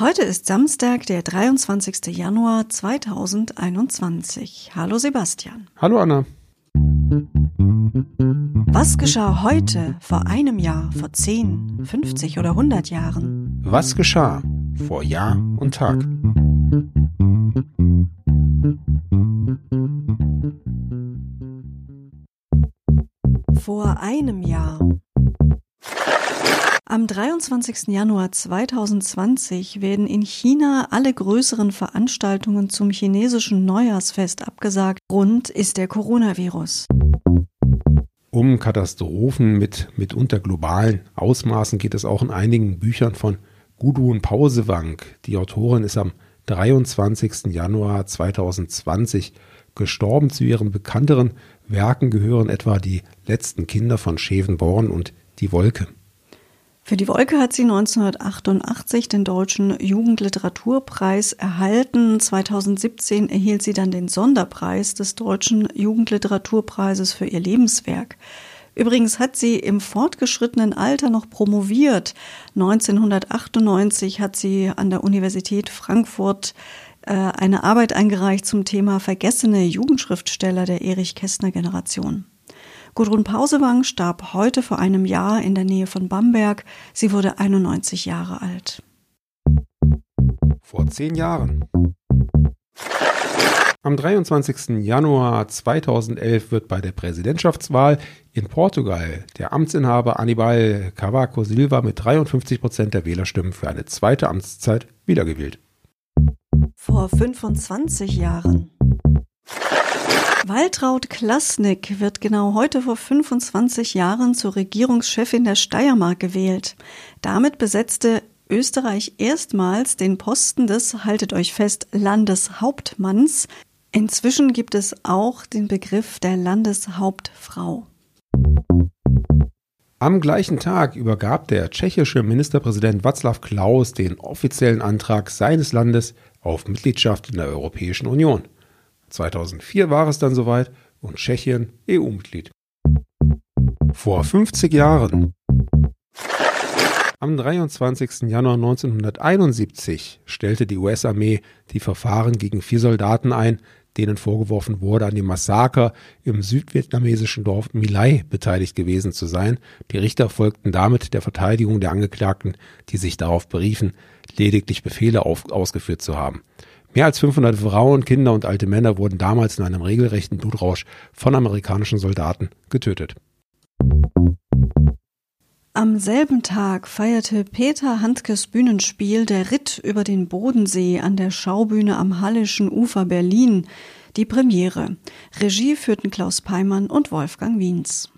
Heute ist Samstag, der 23. Januar 2021. Hallo Sebastian. Hallo Anna. Was geschah heute, vor einem Jahr, vor 10, 50 oder 100 Jahren? Was geschah vor Jahr und Tag? Vor einem Jahr. Am 23. Januar 2020 werden in China alle größeren Veranstaltungen zum chinesischen Neujahrsfest abgesagt. Grund ist der Coronavirus. Um Katastrophen mit mitunter globalen Ausmaßen geht es auch in einigen Büchern von Gudrun Pausewang. Die Autorin ist am 23. Januar 2020 gestorben. Zu ihren bekannteren Werken gehören etwa die letzten Kinder von Schevenborn und die Wolke. Für die Wolke hat sie 1988 den Deutschen Jugendliteraturpreis erhalten. 2017 erhielt sie dann den Sonderpreis des Deutschen Jugendliteraturpreises für ihr Lebenswerk. Übrigens hat sie im fortgeschrittenen Alter noch promoviert. 1998 hat sie an der Universität Frankfurt äh, eine Arbeit eingereicht zum Thema vergessene Jugendschriftsteller der Erich Kästner Generation. Gudrun Pausewang starb heute vor einem Jahr in der Nähe von Bamberg. Sie wurde 91 Jahre alt. Vor zehn Jahren. Am 23. Januar 2011 wird bei der Präsidentschaftswahl in Portugal der Amtsinhaber Anibal Cavaco Silva mit 53 Prozent der Wählerstimmen für eine zweite Amtszeit wiedergewählt. Vor 25 Jahren. Waltraud Klasnik wird genau heute vor 25 Jahren zur Regierungschefin der Steiermark gewählt. Damit besetzte Österreich erstmals den Posten des, haltet euch fest, Landeshauptmanns. Inzwischen gibt es auch den Begriff der Landeshauptfrau. Am gleichen Tag übergab der tschechische Ministerpräsident Václav Klaus den offiziellen Antrag seines Landes auf Mitgliedschaft in der Europäischen Union. 2004 war es dann soweit und Tschechien EU-Mitglied. Vor 50 Jahren. Am 23. Januar 1971 stellte die US-Armee die Verfahren gegen vier Soldaten ein, denen vorgeworfen wurde, an dem Massaker im südvietnamesischen Dorf Milai beteiligt gewesen zu sein. Die Richter folgten damit der Verteidigung der Angeklagten, die sich darauf beriefen, lediglich Befehle auf, ausgeführt zu haben. Mehr als 500 Frauen, Kinder und alte Männer wurden damals in einem regelrechten Blutrausch von amerikanischen Soldaten getötet. Am selben Tag feierte Peter Handkes Bühnenspiel Der Ritt über den Bodensee an der Schaubühne am Hallischen Ufer Berlin die Premiere. Regie führten Klaus Peimann und Wolfgang Wiens.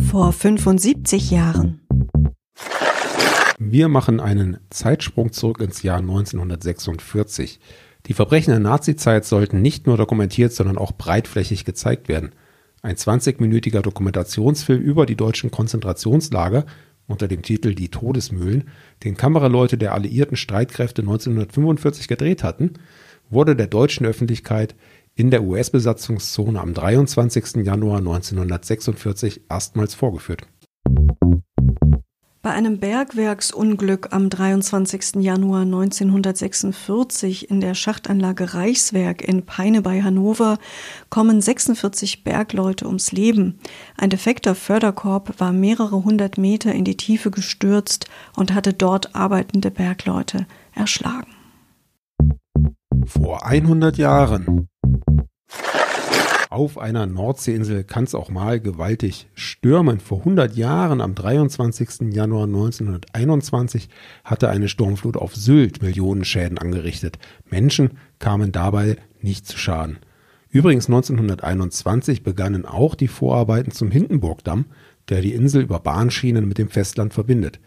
Vor 75 Jahren. Wir machen einen Zeitsprung zurück ins Jahr 1946. Die Verbrechen der Nazizeit sollten nicht nur dokumentiert, sondern auch breitflächig gezeigt werden. Ein 20-minütiger Dokumentationsfilm über die deutschen Konzentrationslager unter dem Titel Die Todesmühlen, den Kameraleute der alliierten Streitkräfte 1945 gedreht hatten, wurde der deutschen Öffentlichkeit in der US-Besatzungszone am 23. Januar 1946 erstmals vorgeführt. Bei einem Bergwerksunglück am 23. Januar 1946 in der Schachtanlage Reichswerk in Peine bei Hannover kommen 46 Bergleute ums Leben. Ein defekter Förderkorb war mehrere hundert Meter in die Tiefe gestürzt und hatte dort arbeitende Bergleute erschlagen. Vor 100 Jahren auf einer Nordseeinsel kann es auch mal gewaltig stürmen. Vor 100 Jahren, am 23. Januar 1921, hatte eine Sturmflut auf Sylt Millionen Schäden angerichtet. Menschen kamen dabei nicht zu Schaden. Übrigens 1921 begannen auch die Vorarbeiten zum Hindenburgdamm, der die Insel über Bahnschienen mit dem Festland verbindet.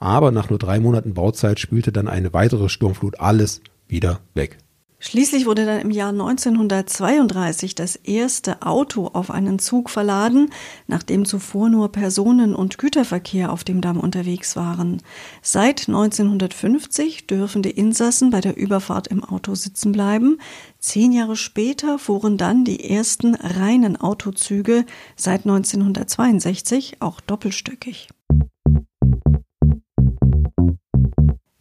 Aber nach nur drei Monaten Bauzeit spülte dann eine weitere Sturmflut alles wieder weg. Schließlich wurde dann im Jahr 1932 das erste Auto auf einen Zug verladen, nachdem zuvor nur Personen- und Güterverkehr auf dem Damm unterwegs waren. Seit 1950 dürfen die Insassen bei der Überfahrt im Auto sitzen bleiben. Zehn Jahre später fuhren dann die ersten reinen Autozüge, seit 1962 auch doppelstöckig.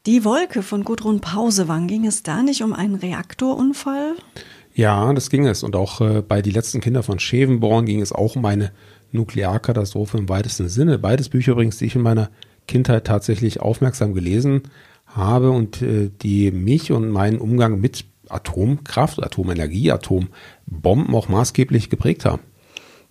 Die Wolke von Gudrun Pausewang, ging es da nicht um einen Reaktorunfall? Ja, das ging es. Und auch äh, bei Die letzten Kinder von Schevenborn ging es auch um eine Nuklearkatastrophe im weitesten Sinne. Beides Bücher übrigens, die ich in meiner Kindheit tatsächlich aufmerksam gelesen habe und äh, die mich und meinen Umgang mit Atomkraft, Atomenergie, Atombomben auch maßgeblich geprägt haben.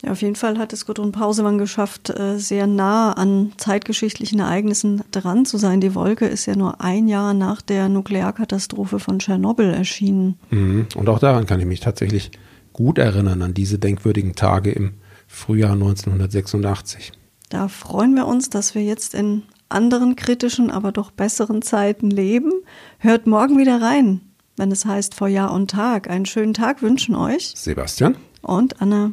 Ja, auf jeden Fall hat es Gudrun Pausemann geschafft, äh, sehr nah an zeitgeschichtlichen Ereignissen dran zu sein. Die Wolke ist ja nur ein Jahr nach der Nuklearkatastrophe von Tschernobyl erschienen. Mhm. Und auch daran kann ich mich tatsächlich gut erinnern, an diese denkwürdigen Tage im Frühjahr 1986. Da freuen wir uns, dass wir jetzt in anderen kritischen, aber doch besseren Zeiten leben. Hört morgen wieder rein, wenn es heißt vor Jahr und Tag. Einen schönen Tag wünschen euch Sebastian und Anna.